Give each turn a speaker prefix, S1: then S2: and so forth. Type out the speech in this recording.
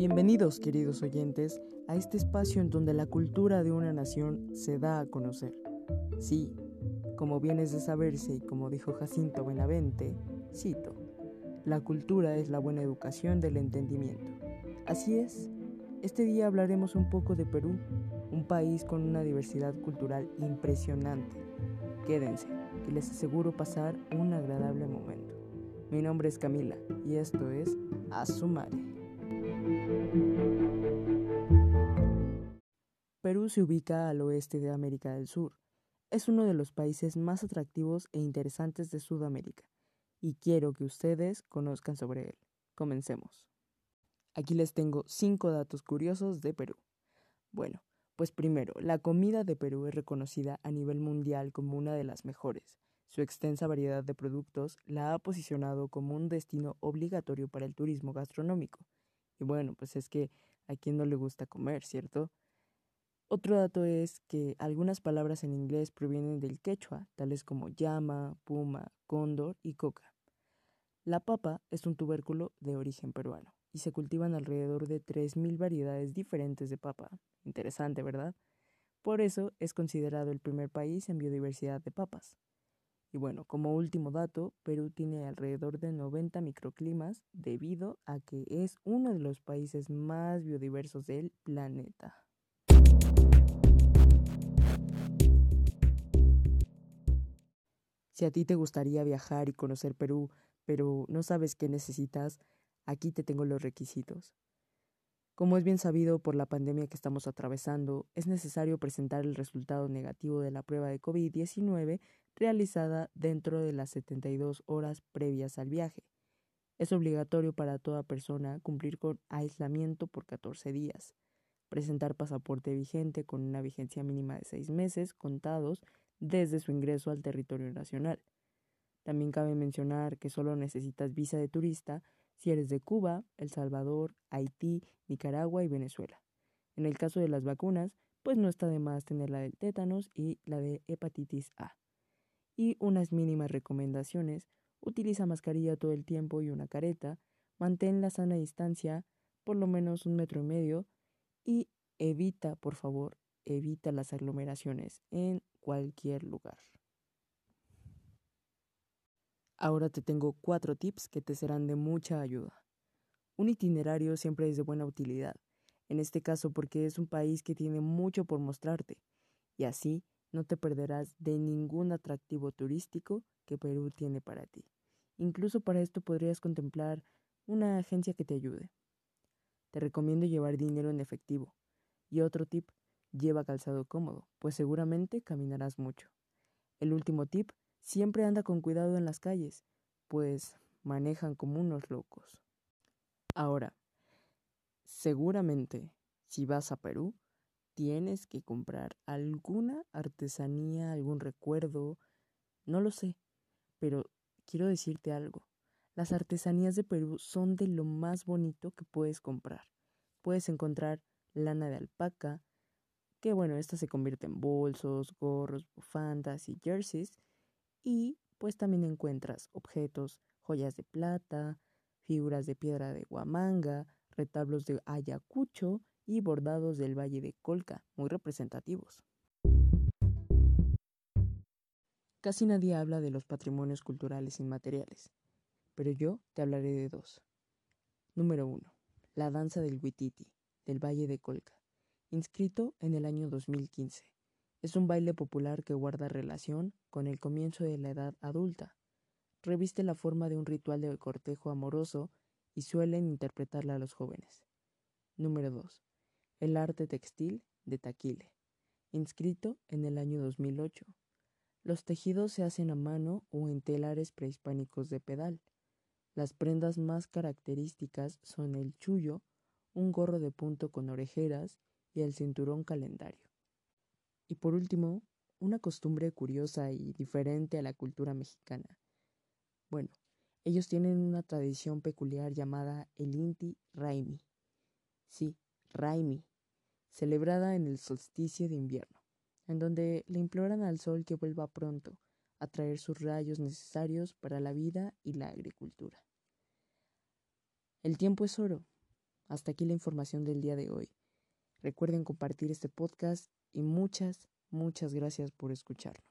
S1: Bienvenidos, queridos oyentes, a este espacio en donde la cultura de una nación se da a conocer. Sí, como bien es de saberse y como dijo Jacinto Benavente, cito, la cultura es la buena educación del entendimiento. Así es, este día hablaremos un poco de Perú, un país con una diversidad cultural impresionante. Quédense, que les aseguro pasar un agradable momento. Mi nombre es Camila y esto es Asumare. Perú se ubica al oeste de América del Sur. Es uno de los países más atractivos e interesantes de Sudamérica y quiero que ustedes conozcan sobre él. Comencemos. Aquí les tengo cinco datos curiosos de Perú. Bueno, pues primero, la comida de Perú es reconocida a nivel mundial como una de las mejores. Su extensa variedad de productos la ha posicionado como un destino obligatorio para el turismo gastronómico. Y bueno, pues es que a quien no le gusta comer, ¿cierto? Otro dato es que algunas palabras en inglés provienen del quechua, tales como llama, puma, cóndor y coca. La papa es un tubérculo de origen peruano y se cultivan alrededor de 3.000 variedades diferentes de papa. Interesante, ¿verdad? Por eso es considerado el primer país en biodiversidad de papas. Y bueno, como último dato, Perú tiene alrededor de 90 microclimas debido a que es uno de los países más biodiversos del planeta. Si a ti te gustaría viajar y conocer Perú, pero no sabes qué necesitas, aquí te tengo los requisitos. Como es bien sabido por la pandemia que estamos atravesando, es necesario presentar el resultado negativo de la prueba de COVID-19 realizada dentro de las 72 horas previas al viaje. Es obligatorio para toda persona cumplir con aislamiento por 14 días, presentar pasaporte vigente con una vigencia mínima de seis meses contados desde su ingreso al territorio nacional. También cabe mencionar que solo necesitas visa de turista si eres de Cuba, El Salvador, Haití, Nicaragua y Venezuela. En el caso de las vacunas, pues no está de más tener la del tétanos y la de hepatitis A. Y unas mínimas recomendaciones, utiliza mascarilla todo el tiempo y una careta, mantén la sana distancia, por lo menos un metro y medio, y evita, por favor, evita las aglomeraciones en cualquier lugar. Ahora te tengo cuatro tips que te serán de mucha ayuda. Un itinerario siempre es de buena utilidad, en este caso porque es un país que tiene mucho por mostrarte, y así no te perderás de ningún atractivo turístico que Perú tiene para ti. Incluso para esto podrías contemplar una agencia que te ayude. Te recomiendo llevar dinero en efectivo. Y otro tip, lleva calzado cómodo, pues seguramente caminarás mucho. El último tip Siempre anda con cuidado en las calles, pues manejan como unos locos. Ahora, seguramente, si vas a Perú, tienes que comprar alguna artesanía, algún recuerdo, no lo sé, pero quiero decirte algo. Las artesanías de Perú son de lo más bonito que puedes comprar. Puedes encontrar lana de alpaca, que bueno, esta se convierte en bolsos, gorros, bufandas y jerseys, y pues también encuentras objetos, joyas de plata, figuras de piedra de Huamanga, retablos de Ayacucho y bordados del Valle de Colca, muy representativos. Casi nadie habla de los patrimonios culturales inmateriales, pero yo te hablaré de dos. Número 1. La danza del Huititi, del Valle de Colca, inscrito en el año 2015. Es un baile popular que guarda relación con el comienzo de la edad adulta. Reviste la forma de un ritual de cortejo amoroso y suelen interpretarla a los jóvenes. Número 2. El arte textil de Taquile, inscrito en el año 2008. Los tejidos se hacen a mano o en telares prehispánicos de pedal. Las prendas más características son el chullo, un gorro de punto con orejeras y el cinturón calendario. Y por último, una costumbre curiosa y diferente a la cultura mexicana. Bueno, ellos tienen una tradición peculiar llamada el Inti Raimi. Sí, Raimi, celebrada en el solsticio de invierno, en donde le imploran al sol que vuelva pronto a traer sus rayos necesarios para la vida y la agricultura. El tiempo es oro, hasta aquí la información del día de hoy. Recuerden compartir este podcast y muchas, muchas gracias por escucharnos.